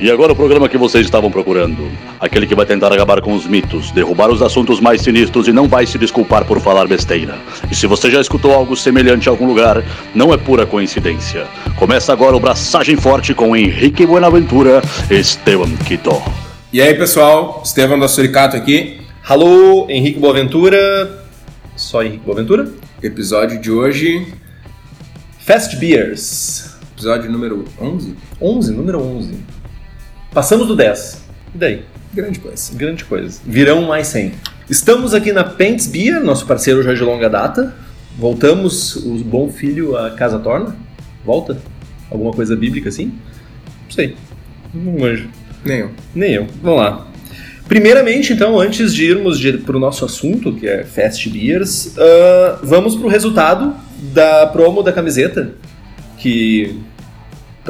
E agora o programa que vocês estavam procurando. Aquele que vai tentar acabar com os mitos, derrubar os assuntos mais sinistros e não vai se desculpar por falar besteira. E se você já escutou algo semelhante em algum lugar, não é pura coincidência. Começa agora o Braçagem Forte com Henrique Buenaventura e Esteban Quito. E aí, pessoal? Estevam da Suricato aqui. Alô, Henrique Boaventura. Só Henrique Boaventura. Episódio de hoje, Fast Beers. episódio número 11. 11, número 11. Passamos do 10. E daí? Grande coisa. Grande coisa. Virão mais 100. Estamos aqui na Pentes Beer, nosso parceiro já de longa data. Voltamos, o bom filho a casa torna. Volta? Alguma coisa bíblica assim? Não sei. Não manjo. Nem eu. Nem eu. Vamos lá. Primeiramente, então, antes de irmos para o nosso assunto, que é Fast Beers, ah, vamos para o resultado da promo da camiseta, que,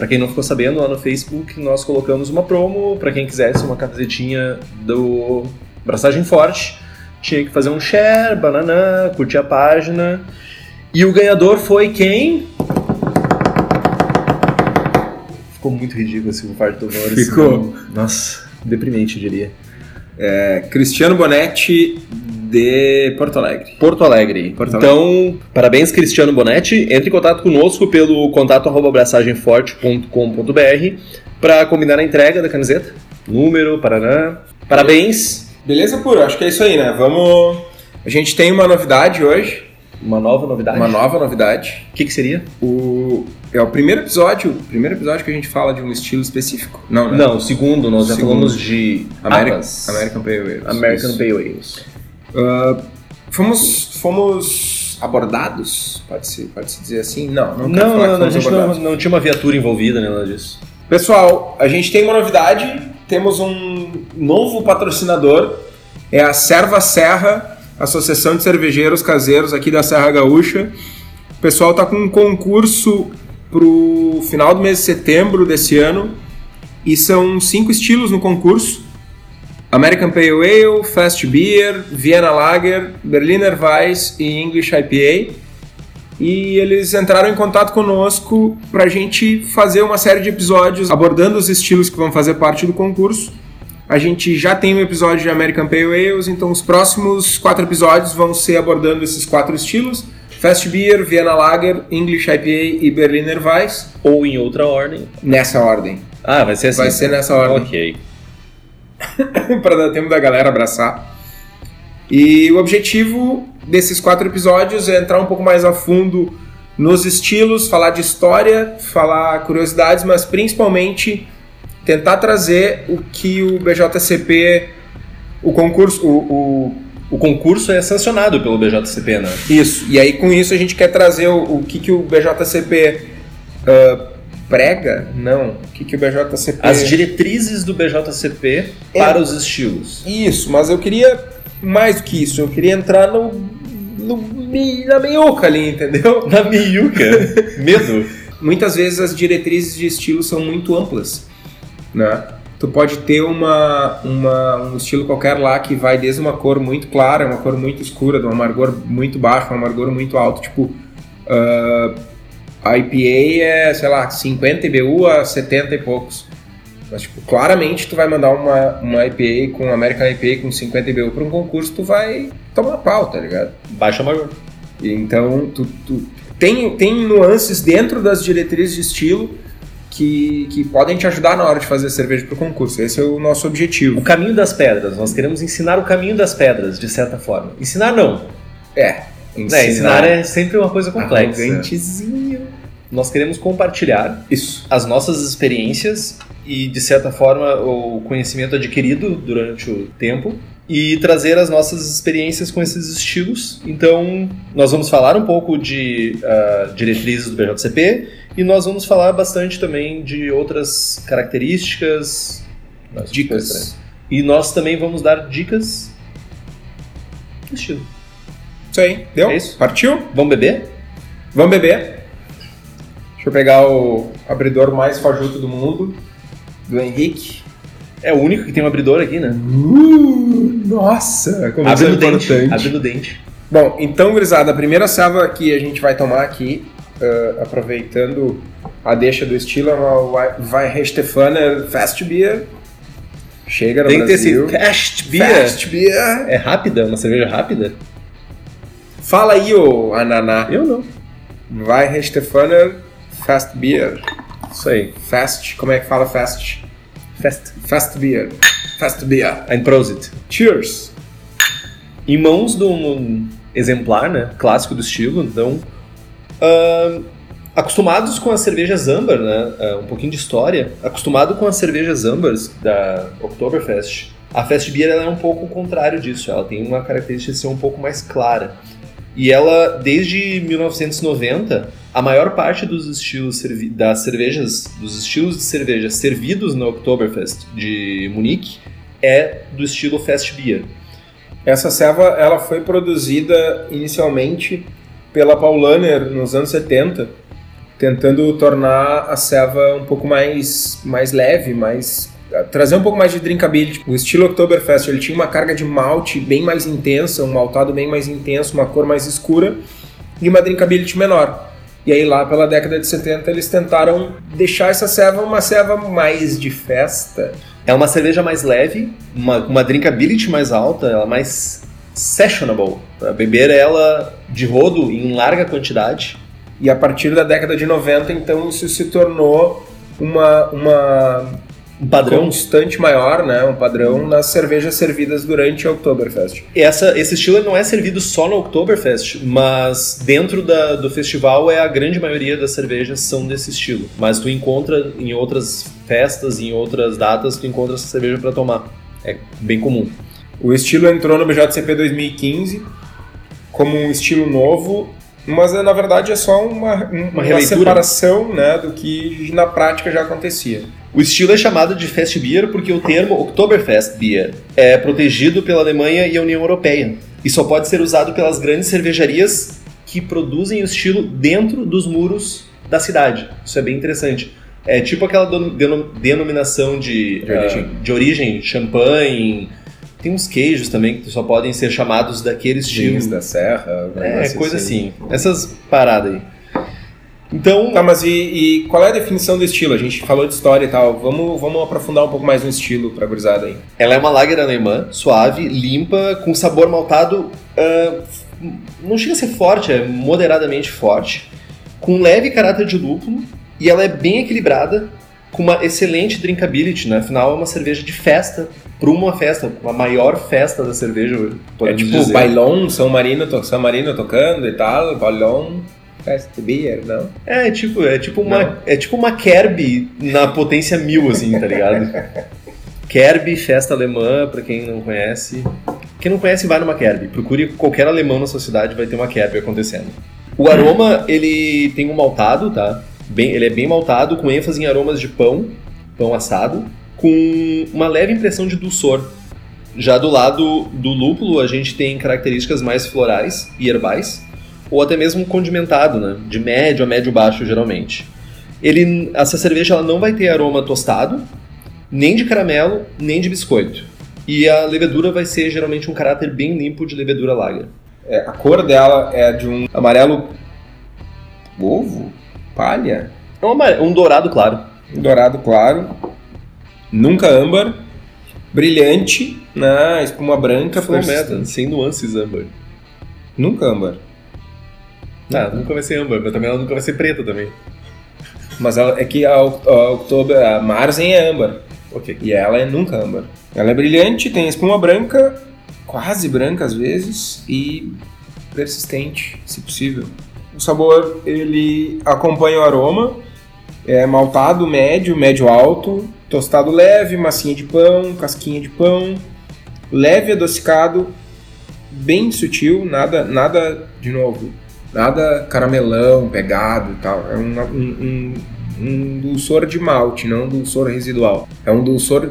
para quem não ficou sabendo, lá no Facebook nós colocamos uma promo, para quem quisesse uma camisetinha do Braçagem Forte, tinha que fazer um share, banana, curtir a página, e o ganhador foi quem? Ficou muito ridículo esse par de tonores. Ficou. Nossa, deprimente, eu diria. É, Cristiano Bonetti de Porto Alegre. Porto Alegre. Porto então, parabéns, Cristiano Bonetti. Entre em contato conosco pelo contato arroba abraçagemforte.com.br para combinar a entrega da camiseta. Número, Paraná. Parabéns. Beleza, puro? Acho que é isso aí, né? Vamos. A gente tem uma novidade hoje. Uma nova novidade. Uma nova novidade. O que, que seria? O... É o primeiro episódio. O primeiro episódio que a gente fala de um estilo específico. Não, né? Não, o segundo, nós já Segundo. falamos de American, APAs. American Pale Ale. American. Pale Ales. Ah, fomos, fomos abordados, pode-se pode -se dizer assim? Não, não, Não, não, não, a gente não, não tinha uma viatura envolvida, nem nada disso. Pessoal, a gente tem uma novidade, temos um novo patrocinador, é a Serva Serra, Associação de Cervejeiros Caseiros aqui da Serra Gaúcha. O pessoal tá com um concurso pro final do mês de setembro desse ano e são cinco estilos no concurso. American Pale Ale, Fast Beer, Vienna Lager, Berliner Weiss e English IPA. E eles entraram em contato conosco para a gente fazer uma série de episódios abordando os estilos que vão fazer parte do concurso. A gente já tem um episódio de American Pale Ales, então os próximos quatro episódios vão ser abordando esses quatro estilos: Fast Beer, Vienna Lager, English IPA e Berliner Weiss. Ou em outra ordem. Nessa ordem. Ah, vai ser assim. Vai ser nessa ordem. Ok. para dar tempo da galera abraçar. E o objetivo desses quatro episódios é entrar um pouco mais a fundo nos estilos, falar de história, falar curiosidades, mas principalmente tentar trazer o que o BJCP, o concurso, o, o- O concurso é sancionado pelo BJCP, né? isso. E aí com isso a gente quer trazer o, o que, que o BJCP ah, prega? Não. O que, que o BJCP As diretrizes do BJCP É. para os estilos. Isso, mas eu queria mais do que isso. Eu queria entrar no, no na meiuca ali, entendeu? Na miúca. Medo. Muitas vezes as diretrizes de estilo são muito amplas, né? Tu pode ter uma, uma- um estilo qualquer lá que vai desde uma cor muito clara, uma cor muito escura, de um amargor muito baixo, um amargor muito alto, tipo ah, a IPA é, sei lá, 50 IBU a 70 e poucos. Mas, tipo, claramente tu vai mandar uma, uma IPA com American IPA com 50 IBU para um concurso, tu vai tomar pau, tá ligado? Baixa maior. Então, tu, tu- tem, tem nuances dentro das diretrizes de estilo que, que podem te ajudar na hora de fazer cerveja para o concurso. Esse é o nosso O objetivo. caminho das pedras. Nós queremos ensinar o caminho das pedras, de certa forma. Ensinar não. É. Né, ensinar é sempre uma coisa complexa. Arrogantezinho. Nós queremos compartilhar Isso. as nossas experiências e, de certa forma, o conhecimento adquirido durante o tempo e trazer as nossas experiências com esses estilos. Então, nós vamos falar um pouco de ah, diretrizes do BJCP e nós vamos falar bastante também de outras características, Dicas. E nós também vamos dar dicas do estilo. Isso aí. Deu? É isso? Partiu? Vamos beber? Vamos beber. Eu pegar o abridor mais fajuto do mundo, do Henrique. É o único que tem um abridor aqui, né? Uh, nossa, como isso Abre é no dente. Abre no dente. Bom, então, gurizada, a primeira salva que a gente vai tomar aqui, ah, aproveitando a deixa do estilo vai, vai Stefaner Fast Beer. Chega no Tem que ter Brasil. esse Fast Beer. Fast Beer. É rápida? Uma cerveja rápida? Fala aí, ô Ananá. Eu não. Vai Stefaner Fast Beer. Isso aí. Fast, como é que fala fast? Fast. Fast Beer. Fast Beer. Ein Prosit. Cheers. Em mãos de um exemplar, né? Clássico do estilo, então. ahn, acostumados com as cervejas Amber, né? ah, um pouquinho de história. Acostumado com as cervejas Ambers da Oktoberfest. A Fast Beer ela é um pouco o contrário disso. Ela tem uma característica de ser um pouco mais clara. E ela, desde 1990, a maior parte dos estilos das cervejas, dos estilos de cerveja servidos na Oktoberfest de Munique é do estilo Fast Beer. Essa ceva ela foi produzida inicialmente pela Paulaner nos anos 70, tentando tornar a ceva um pouco mais, mais leve, mais trazer um pouco mais de drinkability. O estilo Oktoberfest ele tinha uma carga de malte bem mais intensa, um maltado bem mais intenso, uma cor mais escura e uma drinkability menor. E aí lá pela década de 70 eles tentaram deixar essa ceva uma ceva mais de festa. É uma cerveja mais leve, uma, uma drinkability mais alta, ela mais sessionable. Para beber ela de rodo em larga quantidade. E a partir da década de 90, então, isso se tornou uma, uma Um padrão. constante maior, né? Um padrão nas cervejas servidas durante a Oktoberfest. Essa, esse estilo não é servido só no Oktoberfest, mas dentro da- do festival é a grande maioria das cervejas são desse estilo. Mas tu encontra em outras festas, em outras datas, tu encontra essa cerveja para tomar. É bem comum. O estilo entrou no BJCP 2015 como um estilo novo, mas na verdade é só uma, um- uma, releitura. separação né, do que na prática já acontecia. O estilo é chamado de Fest Beer porque o termo Oktoberfest Beer é protegido pela Alemanha e a União Europeia e só pode ser usado pelas grandes cervejarias que produzem o estilo dentro dos muros da cidade. Isso é bem interessante. É tipo aquela dono- deno- denominação de, De origem. ah, de origem, champanhe. Tem uns queijos também que só podem ser chamados daquele estilo. Jeans da Serra, É, coisa assim. Essas paradas aí. Então, Tá, mas e, e qual é a definição do estilo? A gente falou de história e tal. Vamos, vamos aprofundar um pouco mais no estilo pra gurizada aí. Ela é uma lager alemã, suave, limpa, com sabor maltado. ah, não chega a ser forte, é moderadamente forte, com um leve caráter de lúpulo e ela é bem equilibrada, com uma excelente drinkability. Né? Afinal, é uma cerveja de festa, para uma festa, uma maior festa da cerveja. É podemos tipo dizer. bailão, São Marino, to- São Marino tocando e tal, bailão, beer, não? É tipo, é tipo uma, Não. é tipo uma Kerb na potência mil, assim, tá ligado? Kerb, festa alemã, pra quem não conhece. Quem não conhece, vai numa Kerb. Procure qualquer alemão na sua cidade, vai ter uma Kerb acontecendo. O aroma, ele tem um maltado, tá? Bem, ele é bem maltado, com ênfase em aromas de pão, pão assado, com uma leve impressão de dulçor. Já do lado do lúpulo, a gente tem características mais florais e herbais, ou até mesmo condimentado, né? De médio a médio baixo, geralmente. Ele, essa cerveja ela não vai ter aroma tostado, nem de caramelo, nem de biscoito. E a levedura vai ser geralmente um caráter bem limpo de levedura lager. É, a cor dela é de um amarelo ovo, palha, É um, amare- um dourado claro. dourado claro, nunca âmbar, brilhante, né? Espuma branca, metal, sem nuances âmbar. Nunca âmbar. Ah, nunca vai ser âmbar, mas também ela nunca vai ser preta também. Mas ela, é que a, a Oktober, a Marzen é âmbar. Ok. E ela é nunca âmbar. Ela é brilhante, tem espuma branca, quase branca às vezes, e persistente, se possível. O sabor, ele acompanha o aroma, é maltado médio, médio alto, tostado leve, massinha de pão, casquinha de pão, leve adocicado, bem sutil, nada, nada de novo, nada caramelão, pegado e tal. É um, um, um, um dulçor de malte, não um dulçor residual. É um dulçor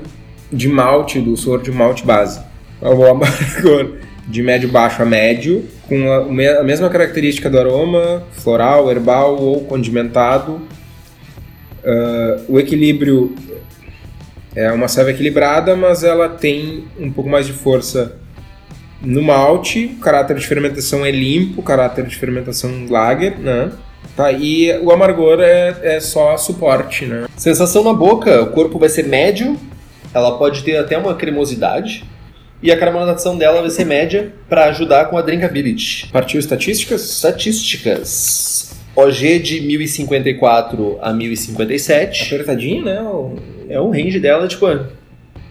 de malte, dulçor de malte base. É o amargor de médio baixo a médio, com a, a mesma característica do aroma, floral, herbal ou condimentado. Ah, o equilíbrio é uma serva equilibrada, mas ela tem um pouco mais de força no malte. O caráter de fermentação é limpo, o caráter de fermentação lager, né? Tá, e o amargor é, é só suporte, né? Sensação na boca, o corpo vai ser médio, ela pode ter até uma cremosidade, e a carbonatação dela vai ser média para ajudar com a drinkability. Partiu estatísticas? Estatísticas. OG de 1054 a 1057. Apertadinho, né? O- É o range dela, tipo, é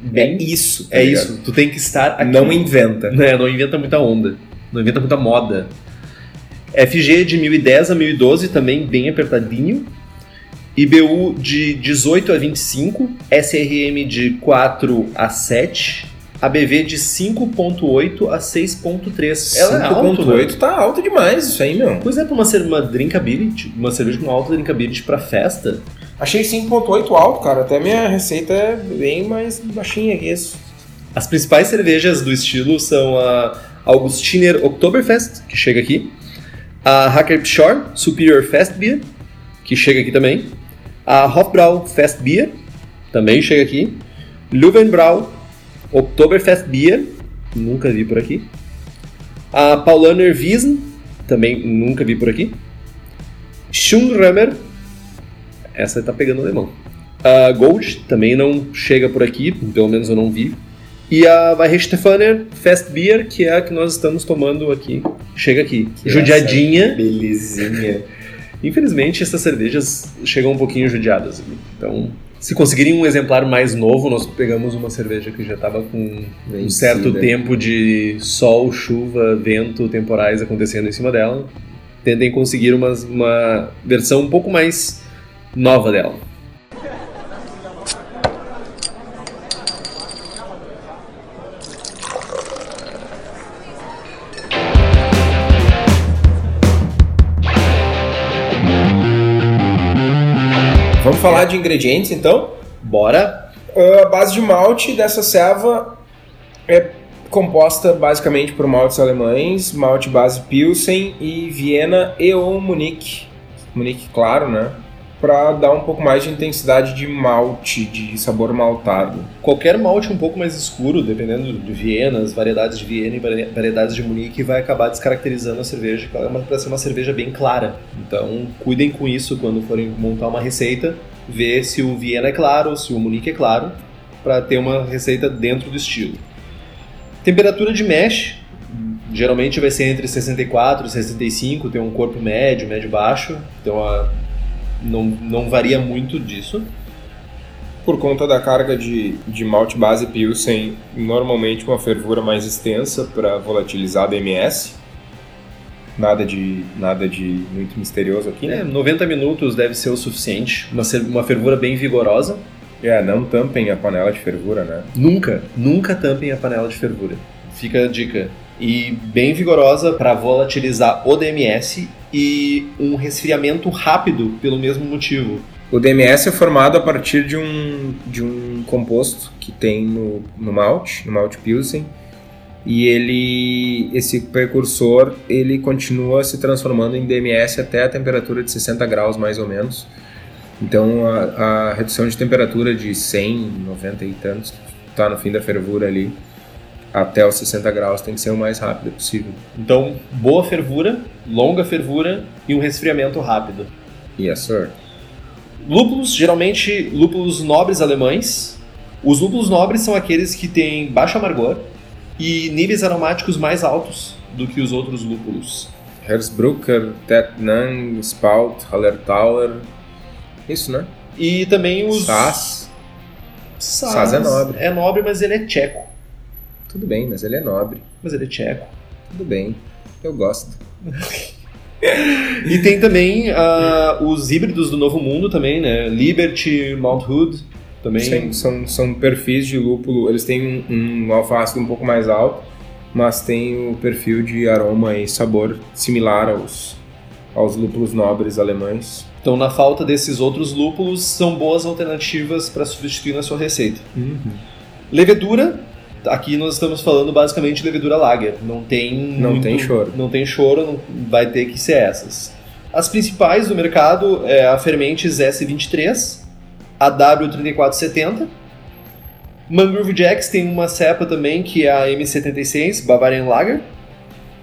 bem. É isso. tá É ligado? isso. Tu tem que estar aqui. Não inventa. né, não inventa muita onda. Não inventa muita moda. FG de 1010 a 1012 também bem apertadinho. IBU de 18 a 25, SRM de 4 a 7, ABV de 5.8 a 6.3. Ela é alto, né? 5.8 tá alto demais isso aí, meu. Pois é, pra uma, cer- uma drinkability, uma cerveja com alta drinkability pra festa, Achei 5.8 alto, cara. Até minha receita é bem mais baixinha que isso. As principais cervejas do estilo são a Augustiner Oktoberfest, que chega aqui, a Hackerpshore Superior Fest Beer, que chega aqui também, a Hofbrau Fest Beer, também chega aqui, Löwenbrau Oktoberfest Beer, nunca vi por aqui, a Paulaner Wiesen, também nunca vi por aqui, Schunrömer, essa tá pegando alemão, a Gold também não chega por aqui, pelo menos eu não vi. E a Weihenstephaner Fest Beer, que é a que nós estamos tomando aqui, chega aqui. Que Judiadinha. Belezinha. Infelizmente, essas cervejas chegam um pouquinho judiadas. Então, se conseguirem um exemplar mais novo, nós pegamos uma cerveja que já estava com um Vencida. certo tempo de sol, chuva, vento, temporais acontecendo em cima dela. Tentem conseguir umas- uma versão um pouco mais nova dela. Vamos falar de ingredientes então? Bora! Uh, a base de malte dessa serva é composta basicamente por maltes alemães, malte base Pilsen e Viena e ou Munique. Munique, claro, né? Pra dar um pouco mais de intensidade de malte, de sabor maltado. Qualquer malte um pouco mais escuro, dependendo de as variedades de Viena e vari- variedades de Munique, vai acabar descaracterizando a cerveja, é para ser uma cerveja bem clara. Então, cuidem com isso quando forem montar uma receita, ver se o Viena é claro, se o Munique é claro, para ter uma receita dentro do estilo. Temperatura de mesh, geralmente vai ser entre 64 e 65, tem um corpo médio, médio-baixo, então a- não, não varia muito disso. Por conta da carga de, de malte base Pilsen, normalmente uma fervura mais extensa para volatilizar a DMS. Nada de, nada de muito misterioso aqui, É, né? 90 minutos deve ser o suficiente. Uma, uma fervura bem vigorosa. É, não tampem a panela de fervura, né? Nunca, nunca tampem a panela de fervura. Fica a dica. E bem vigorosa para volatilizar o DMS e um resfriamento rápido pelo mesmo motivo. O DMS é formado a partir de um, de um composto que tem no, no malte, no malte Pilsen, e ele, esse precursor, ele continua se transformando em DMS até a temperatura de 60 graus mais ou menos. Então a, a redução de temperatura de 100, 90 e tantos, está no fim da fervura ali, até os 60 graus tem que ser o mais rápido possível. Então, boa fervura, longa fervura e um resfriamento rápido. Yes, sir. Lúpulos, geralmente lúpulos nobres alemães. Os lúpulos nobres são aqueles que têm baixo amargor e níveis aromáticos mais altos do que os outros lúpulos. Herzbrucker, Tetnang, Spout, Hallertauer. Isso, né? E também os. Sass. Sass Sass é nobre. É nobre, mas ele é tcheco. Tudo bem, mas ele é nobre. Mas ele é tcheco. Tudo bem. Eu gosto. E tem também ah, os híbridos do Novo Mundo também, né? Liberty, Mount Hood. Também. Sim, são, são perfis de lúpulo. Eles têm um, um um pouco mais alto, mas tem o perfil de aroma e sabor similar aos, aos lúpulos nobres alemães. Então, na falta desses outros lúpulos, são boas alternativas para substituir na sua receita. Levedura, aqui nós estamos falando basicamente de levedura lager. Não tem Não muito- tem choro. Não tem choro, não vai ter que ser essas. As principais do mercado é a Fermentes S23, a W3470. Mangrove Jacks tem uma cepa também que é a M76, Bavarian Lager.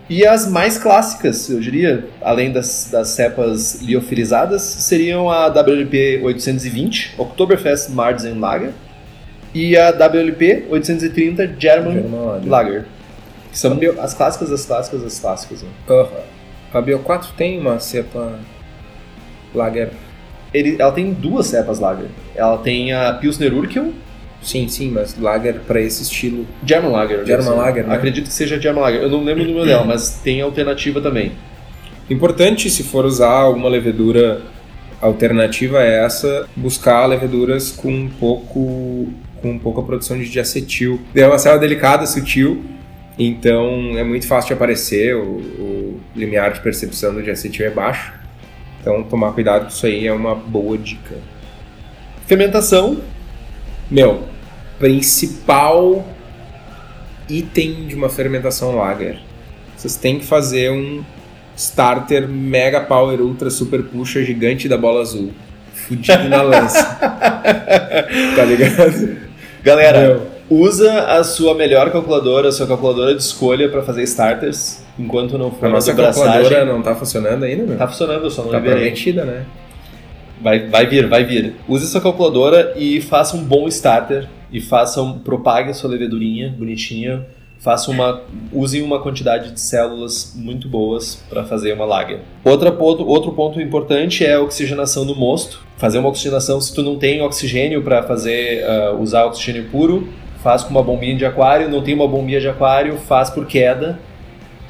E as mais clássicas, eu diria, além das, das cepas liofilizadas, seriam a WLP 820, Oktoberfest Marzen Lager, e a WLP 830 German, German Lager. Que são as clássicas, as clássicas, as clássicas. Né? Aham. A Bio4 tem uma cepa Lager. Ele, ela tem duas cepas Lager. Ela tem a Pilsner Urquell, Sim, sim, mas Lager pra esse estilo. German Lager. German ser. Lager, né? Acredito que seja German Lager. Eu não lembro o número dela, mas tem alternativa também. Importante, se for usar alguma levedura alternativa a essa, buscar leveduras com um pouco com pouca produção de diacetil. É uma célula delicada, sutil, então é muito fácil de aparecer, o, o limiar de percepção do diacetil é baixo. Então tomar cuidado com isso aí é uma boa dica. Fermentação, Meu, principal item de uma fermentação lager. Vocês têm que fazer um starter mega power ultra super puxa gigante da bola azul. Fudido na lança. tá ligado? Galera, Meu. usa a sua melhor calculadora, a sua calculadora de escolha para fazer starters, enquanto não for A nossa braçagem. calculadora não tá funcionando ainda, meu? Tá funcionando, eu só não Tá liberei. prometida, né? Vai, vai vir, vai vir. Use sua calculadora e faça um bom starter e faça um, propague a sua levedurinha bonitinha. Faça uma, use uma quantidade de células muito boas para fazer uma lager. Outra ponto, outro ponto importante é a oxigenação do mosto. Fazer uma oxigenação, se tu não tem oxigênio para fazer ah, usar oxigênio puro, faz com uma bombinha de aquário. Não tem uma bombinha de aquário, faz por queda.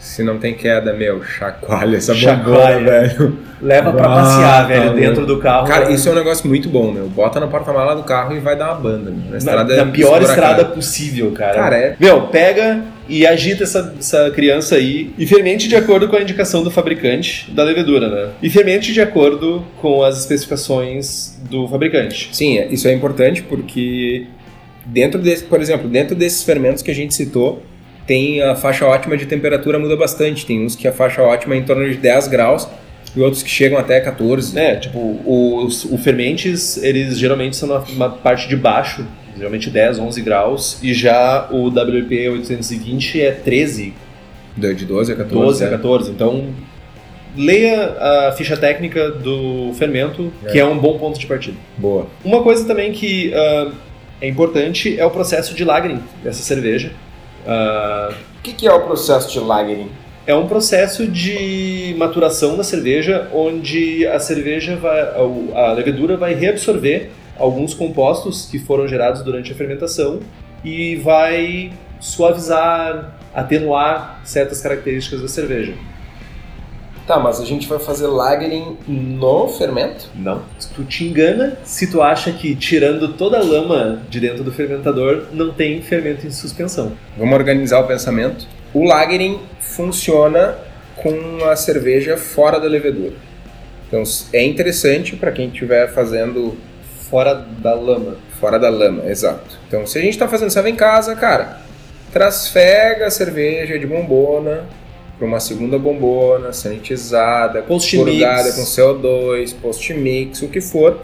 Se não tem queda, meu, chacoalha essa Chacoalha. bombona, velho. Leva para Ah, passear, velho, dentro do carro. Cara, isso é um negócio muito bom, meu. Bota na porta-mala do carro e vai dar uma banda, meu. Na estrada na pior esburacada. estrada possível, cara. Cara, é. Meu, pega e agita essa, essa criança aí e fermente de acordo com a indicação do fabricante da levedura, né? E fermente de acordo com as especificações do fabricante. Sim, é- isso é importante porque dentro desse, por exemplo, dentro desses fermentos que a gente citou, tem a faixa ótima de temperatura muda bastante. Tem uns que a faixa ótima é em torno de 10 graus e outros que chegam até 14. É, tipo, os, o fermentes, eles geralmente são na, parte de baixo, geralmente 10, 11 graus, e já o WP 820 é 13, De de 12 a 14. 12 a é. 14. Então, leia a ficha técnica do fermento, que é um bom ponto de partida. Boa. Uma coisa também que ah, é importante é o processo de lagering dessa cerveja. Ah, O que, que é o processo de lagering? é um processo de maturação da cerveja, onde a cerveja vai, a levedura vai reabsorver alguns compostos que foram gerados durante a fermentação e vai suavizar, atenuar certas características da cerveja. Tá, mas a gente vai fazer lagering no fermento? Não. Tu te engana se tu acha que tirando toda a lama de dentro do fermentador não tem fermento em suspensão. Vamos organizar o pensamento. O lagering funciona com a cerveja fora da levedura. Então é interessante para quem estiver fazendo Fora da lama. fora da lama, exato. Então se a gente está fazendo serve em casa, cara, trasfega a cerveja de bombona para uma segunda bombona, sanitizada, purgada com CO2, post-mix, o que for.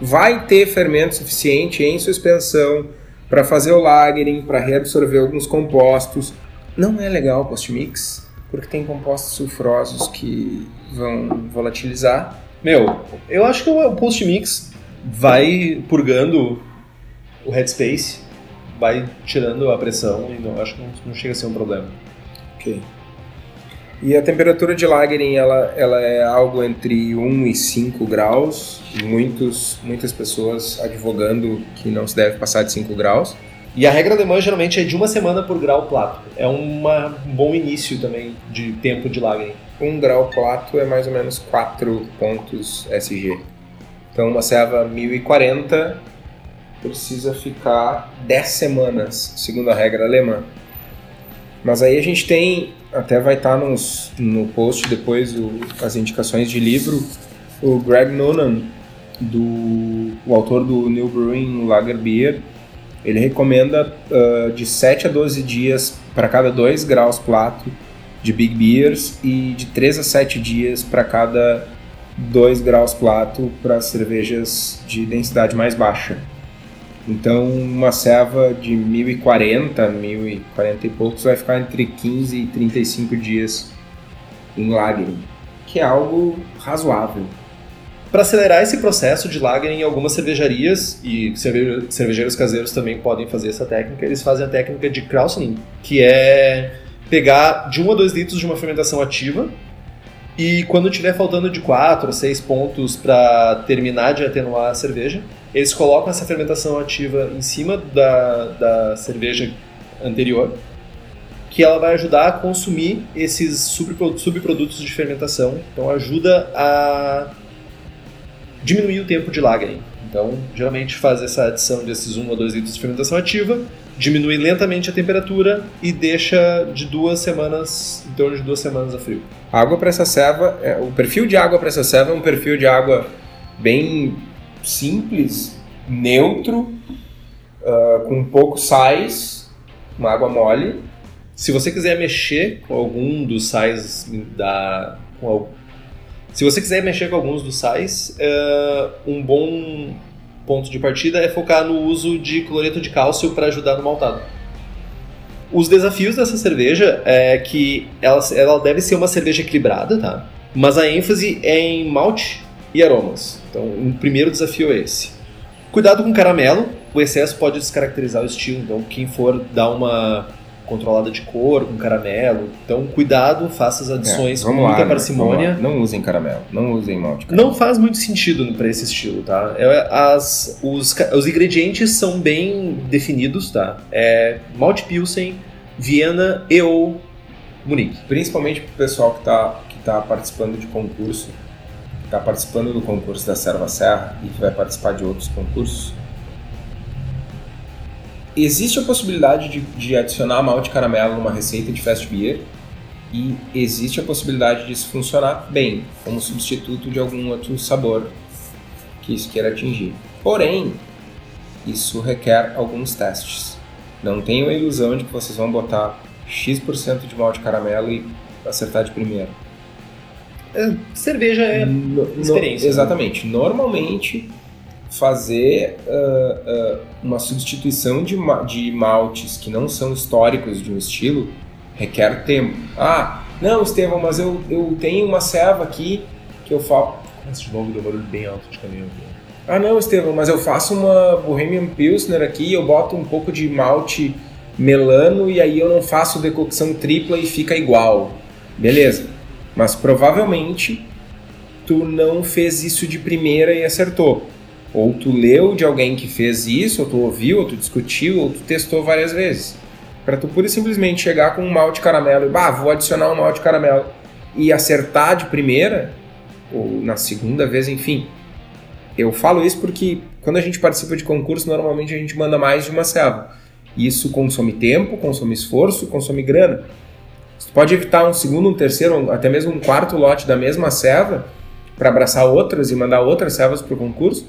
Vai ter fermento suficiente em suspensão para fazer o lagering, para reabsorver alguns compostos. Não é legal o post-mix, porque tem compostos sulfurosos que vão volatilizar. Meu, eu acho que o post-mix vai purgando o headspace, vai tirando a pressão e não, acho que não, não chega a ser um problema. Ok. E a temperatura de lagering, ela, ela é algo entre 1 e 5 graus. Muitos, muitas pessoas advogando que não se deve passar de 5 graus. E a regra alemã geralmente é de uma semana por grau plato. É uma- um bom início também de tempo de lagering. 1 grau plato é mais ou menos 4 pontos SG. Então uma serva 1040 precisa ficar 10 semanas, segundo a regra alemã. Mas aí a gente tem, até vai estar nos, no post depois o- as indicações de livro, o Greg Noonan, do, o autor do New Brewing Lager Beer, ele recomenda ah, de 7 a 12 dias para cada 2 graus plato de Big Beers e de 3 a 7 dias para cada 2 graus plato para cervejas de densidade mais baixa. Então, uma serva de 1040, 1040 e poucos vai ficar entre 15 e 35 dias em lagering, que é algo razoável. Para acelerar esse processo de lagering, algumas cervejarias e cerve cervejeiros caseiros também podem fazer essa técnica. Eles fazem a técnica de krausening, que é pegar de 1 a 2 litros de uma fermentação ativa e quando tiver faltando de 4 a 6 pontos para terminar de atenuar a cerveja, eles colocam essa fermentação ativa em cima da, da cerveja anterior, que ela vai ajudar a consumir esses subprodutos de fermentação. Então ajuda a diminuir o tempo de lagering. Então, geralmente faz essa adição desses 1 a 2 litros de fermentação ativa, diminui lentamente a temperatura e deixa de duas semanas, em torno de duas semanas a frio. A água para essa serva, é, o perfil de água para essa serva é um perfil de água bem simples, neutro, uh, com pouco sais, uma água mole. Se você quiser mexer com algum dos sais da. se você quiser mexer com alguns dos sais, uh, um bom ponto de partida é focar no uso de cloreto de cálcio para ajudar no maltado. Os desafios dessa cerveja é que ela, ela deve ser uma cerveja equilibrada, tá? Mas a ênfase é em malte e aromas. Então, o primeiro desafio é esse. Cuidado com caramelo, o excesso pode descaracterizar o estilo, então quem for dar uma controlada de cor com caramelo, então cuidado, faça as adições é, com muita lá, parcimônia. Não usem caramelo, não usem malte. Caramelo. Não faz muito sentido para esse estilo, tá? É, as, os, os ingredientes são bem definidos, tá? É malte pilsen, Viena e ou Munique. Principalmente para o pessoal que está que tá participando de concurso está participando do concurso da Serva Serra e que vai participar de outros concursos, existe a possibilidade de, de adicionar malte caramelo numa receita de fast beer e existe a possibilidade disso funcionar bem, como substituto de algum outro sabor que isso queira atingir. Porém, isso requer alguns testes. Não tenham a ilusão de que vocês vão botar X% de malte caramelo e acertar de primeira. É, cerveja é no, experiência. No, exatamente. Né? Normalmente, fazer uh, uh, uma substituição de, de maltes que não são históricos de um estilo requer tempo. Ah, não, Estevão, mas eu, eu tenho uma serva aqui que eu faço. Começa de novo, deu barulho bem alto de caminhão aqui. Ah, não, Estevão, mas eu faço uma Bohemian Pilsner aqui, eu boto um pouco de malte melano e aí eu não faço decocção tripla e fica igual. Beleza. Mas provavelmente tu não fez isso de primeira e acertou. Ou tu leu de alguém que fez isso, ou tu ouviu, ou tu discutiu, ou tu testou várias vezes. Para tu pura e simplesmente chegar com um malte caramelo e, bah, vou adicionar um malte caramelo e acertar de primeira, ou na segunda vez, enfim. Eu falo isso porque quando a gente participa de concurso, normalmente a gente manda mais de uma serva. Isso consome tempo, consome esforço, consome grana. Pode evitar um segundo, um terceiro, até mesmo um quarto lote da mesma serva para abraçar outras e mandar outras servas para o concurso.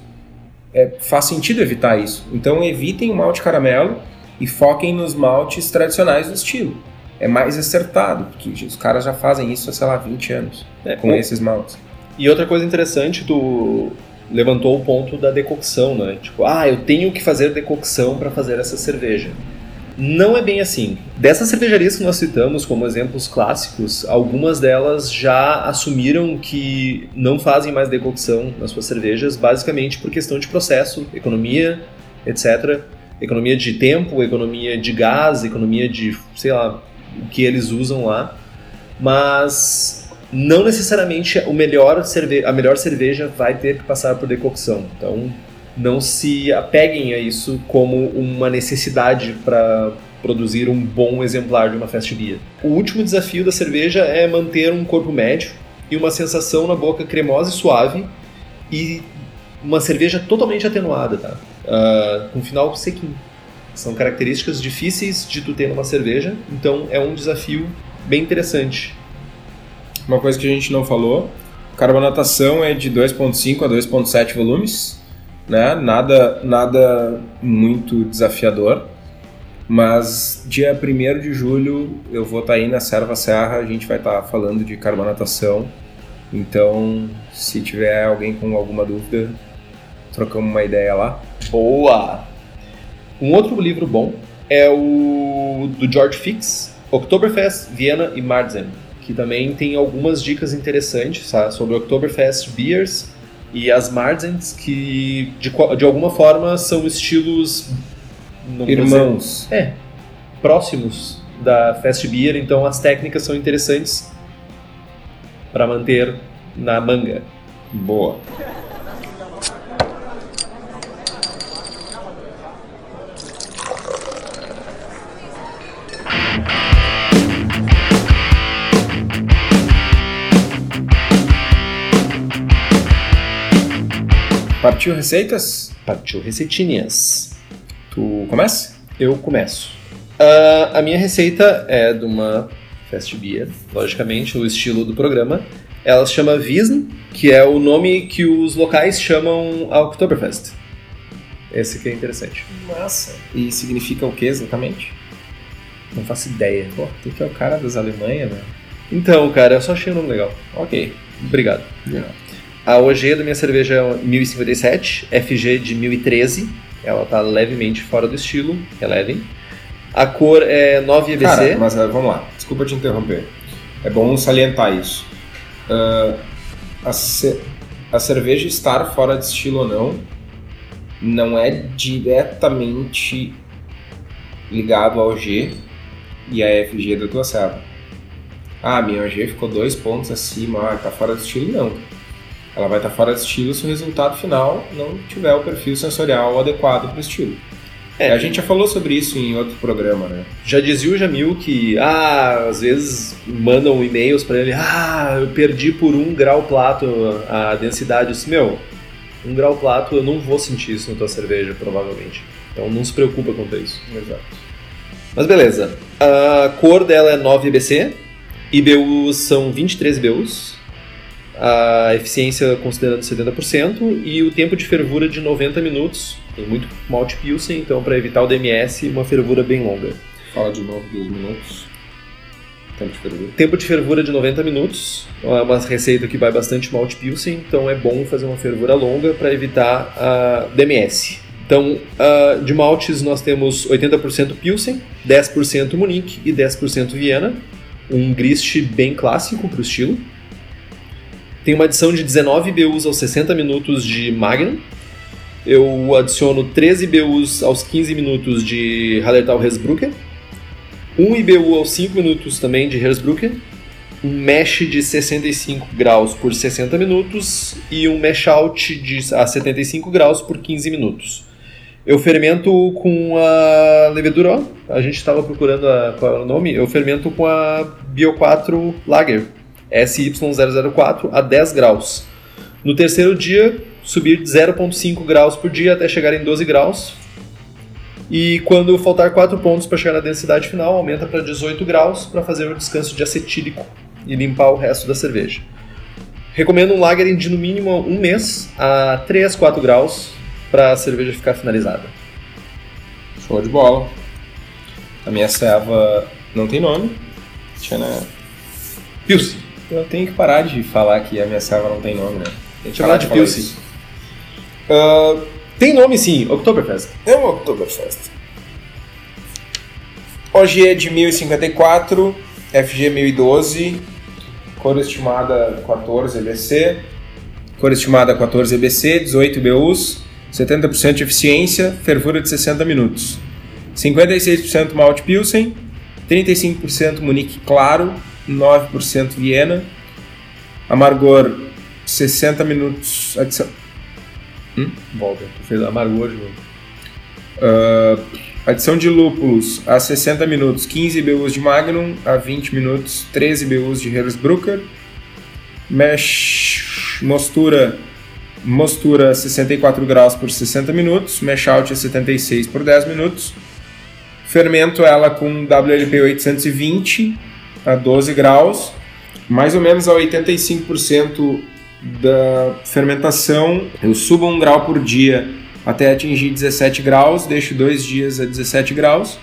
É, faz sentido evitar isso. Então evitem o malte caramelo e foquem nos maltes tradicionais do estilo. É mais acertado, porque os caras já fazem isso há, sei lá, 20 anos é, com esses maltes. E outra coisa interessante, tu levantou o ponto da decocção, né? Tipo, ah, eu tenho que fazer decocção para fazer essa cerveja. Não é bem assim. Dessas cervejarias que nós citamos como exemplos clássicos, algumas delas já assumiram que não fazem mais decocção nas suas cervejas, basicamente por questão de processo, economia, etc. Economia de tempo, economia de gás, economia de, sei lá, o que eles usam lá. Mas não necessariamente o melhor cerve a melhor cerveja vai ter que passar por decocção. Então, não se apeguem a isso como uma necessidade para produzir um bom exemplar de uma beer. O último desafio da cerveja é manter um corpo médio e uma sensação na boca cremosa e suave e uma cerveja totalmente atenuada, tá? Uh, com final sequinho. São características difíceis de tu ter numa cerveja, então é um desafio bem interessante. Uma coisa que a gente não falou, carbonatação é de 2.5 a 2.7 volumes, né? Nada, nada muito desafiador. Mas dia 1 de julho eu vou estar tá aí na Serva Serra, a gente vai estar tá falando de carbonatação. Então, se tiver alguém com alguma dúvida, trocamos uma ideia lá. Boa! Um outro livro bom é o do George Fix, Oktoberfest, Viena e Marzen, que também tem algumas dicas interessantes sabe, sobre Oktoberfest Beers e as Marzens, que de, de alguma forma são estilos... Irmãos. dizer- é, próximos da Fest Beer, então as técnicas são interessantes para manter na manga. Boa. Partiu receitas? Partiu receitinhas. Tu começa? Eu começo. Ah, a minha receita é de uma Fest Beer, logicamente, o estilo do programa. Ela se chama Wiesn, que é o nome que os locais chamam a Oktoberfest. Esse que é interessante. Massa. E significa o que exatamente? Não faço ideia. Pô, tu que é o cara das Alemanha, né? Então, cara, eu só achei o nome legal. Ok. Obrigado. De nada. A OG da minha cerveja é 1057, FG de 1013. Ela tá levemente fora do estilo, relevem. A cor é 9 EBC. Cara, mas ah, vamos lá. Desculpa te interromper. É bom salientar isso. Ah, a, ce- a cerveja estar fora de estilo ou não não é diretamente ligado ao G e a FG da tua serva. Ah, minha OG ficou dois pontos acima, ah, tá fora de estilo, não. Ela vai estar fora de estilo se o resultado final não tiver o perfil sensorial adequado para o estilo. É, a gente já falou sobre isso em outro programa, né? Já dizia o Jamil que, ah, às vezes mandam e-mails pra ele, ah, eu perdi por um grau plato a densidade. Eu disse, meu, um grau plato eu não vou sentir isso na tua cerveja, provavelmente. Então não se preocupa quanto a isso. Exato. Mas beleza. A cor dela é 9 IBC, IBUs são 23 IBUs, a eficiência considerando 70% e o tempo de fervura de 90 minutos. Tem muito malte Pilsen, então para evitar o DMS, uma fervura bem longa. Fala de novo dos minutos. Tempo de fervura. Tempo de fervura de 90 minutos, é uma receita que vai bastante malte Pilsen, então é bom fazer uma fervura longa para evitar a DMS. Então, ah, de maltes nós temos 80% Pilsen, 10% Munique e 10% Viena, um grist bem clássico para o estilo. Tem uma adição de 19 BUs aos 60 minutos de Magnum. Eu adiciono 13 BUs aos 15 minutos de Hallertau Hesbrucker. 1 IBU aos 5 minutos também de Hersbrucker, um mesh de 65 graus por 60 minutos e um mesh out de, a 75 graus por 15 minutos. Eu fermento com a levedura, ó, a gente estava procurando a, qual era o nome, eu fermento com a Bio 4 Lager, SY004 a 10 graus. No terceiro dia, subir de 0,5 graus por dia até chegar em 12 graus, e quando faltar 4 pontos para chegar na densidade final, aumenta para 18 graus para fazer o descanso de acetílico e limpar o resto da cerveja. Recomendo um lager de no mínimo um mês a 3, 4 graus para a cerveja ficar finalizada. Show de bola. A minha serva não tem nome. Tchana. Pilsen. Eu tenho que parar de falar que a minha serva não tem nome, né? Tem que Chamar parar de falar Pilsen. Ah, Tem nome sim, Oktoberfest. É um Oktoberfest. OG é de 1054, FG 1012, cor estimada 14 EBC, cor estimada 14 EBC, 18 BUs, 70% de eficiência, fervura de 60 minutos. 56% malte Pilsen, 35% Munique claro, 9% Viena, amargor 60 minutos, adição, Volta, tu fez amargor de novo. Ah, adição de lúpulos a 60 minutos, 15 BUs de Magnum, a 20 minutos, 13 BUs de Hersbrucker. Mesh, mostura, mostura 64 graus por 60 minutos, mesh out a 76 por 10 minutos. Fermento ela com WLP 820 a 12 graus, mais ou menos a 85% da fermentação. Eu subo um grau por dia até atingir 17 graus, deixo dois dias a 17 graus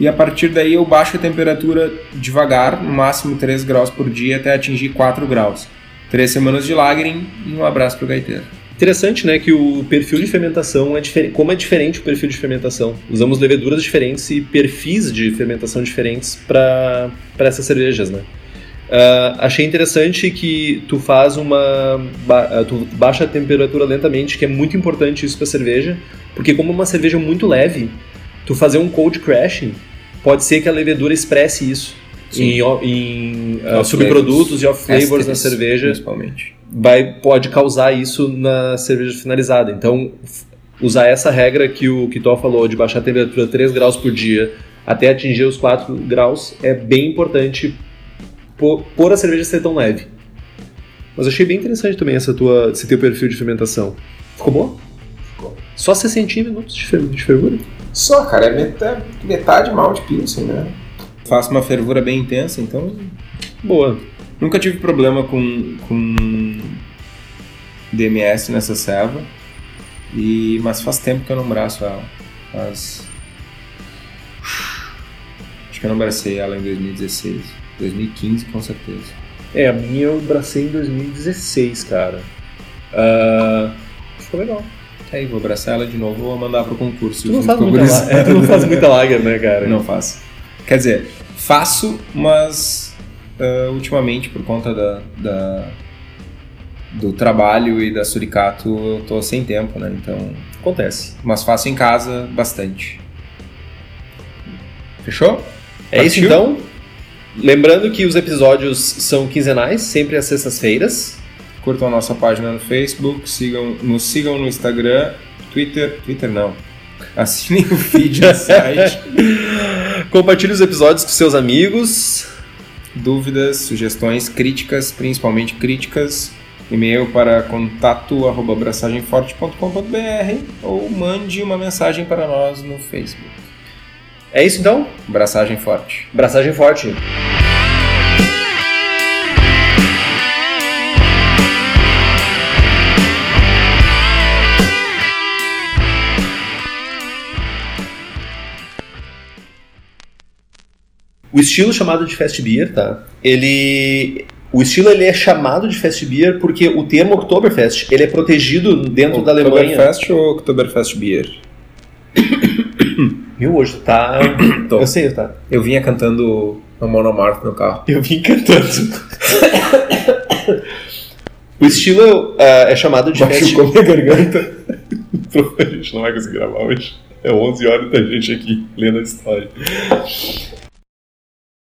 e a partir daí eu baixo a temperatura devagar, no máximo 3 graus por dia até atingir 4 graus. Três semanas de lagering e um abraço pro gaiteiro. Interessante, né, que o perfil de fermentação é diferente. Como é diferente o perfil de fermentação? Usamos leveduras diferentes e perfis de fermentação diferentes para essas cervejas, né? Uh, achei interessante que tu faz uma. Ba tu baixa a temperatura lentamente, que é muito importante isso para cerveja, porque como é uma cerveja muito leve, tu fazer um cold crashing pode ser que a levedura expresse isso Sim. em, em uh, subprodutos e off flavors na cerveja. Principalmente vai, pode causar isso na cerveja finalizada. Então, usar essa regra que o Kitó falou de baixar a temperatura 3 graus por dia até atingir os 4 graus é bem importante por, por a cerveja ser tão leve. Mas achei bem interessante também essa tua, esse teu perfil de fermentação. Ficou bom? Ficou. Só 60 minutos de, fer de fervura? Só, cara, é metade, metade mal de pilsen, né? Faço uma fervura bem intensa, então. Boa. Nunca tive problema com, com DMS nessa serva. E, mas faz tempo que eu não braço ela. Faz. Acho que eu não bracei ela em 2016. 2015 com certeza. É, a minha eu bracei em 2016, cara. Uh, ficou legal. Aí, vou abraçar ela de novo vou mandar pro concurso. Tu não, faz muita, é, tu não faz muita lager, né, cara? Não faço. Quer dizer, faço, mas uh, ultimamente, por conta da, da, do trabalho e da suricato, eu tô sem tempo, né? Então. Acontece. Mas faço em casa bastante. Fechou? É Partiu? isso então. Lembrando que os episódios são quinzenais, sempre às sextas-feiras. Curtam a nossa página no Facebook, sigam, nos sigam no Instagram, Twitter. Twitter não. Assinem o feed do site. Compartilhe os episódios com seus amigos dúvidas, sugestões, críticas, principalmente críticas, e-mail para contato@abraçagemforte.com.br ou mande uma mensagem para nós no Facebook. É isso então? Braçagem forte. Braçagem forte. O estilo chamado de fast beer, tá? Ele o estilo ele é chamado de fast beer porque o termo Oktoberfest ele é protegido dentro da Alemanha. Oktoberfest ou Oktoberfest Beer? Viu, hoje tá. Tô. Eu sei, tá. Eu vinha cantando o Monomarth no carro. Eu vim cantando. o estilo uh, é chamado de fast beer. minha garganta. a gente não vai conseguir gravar hoje. É 11 horas da gente aqui lendo a história.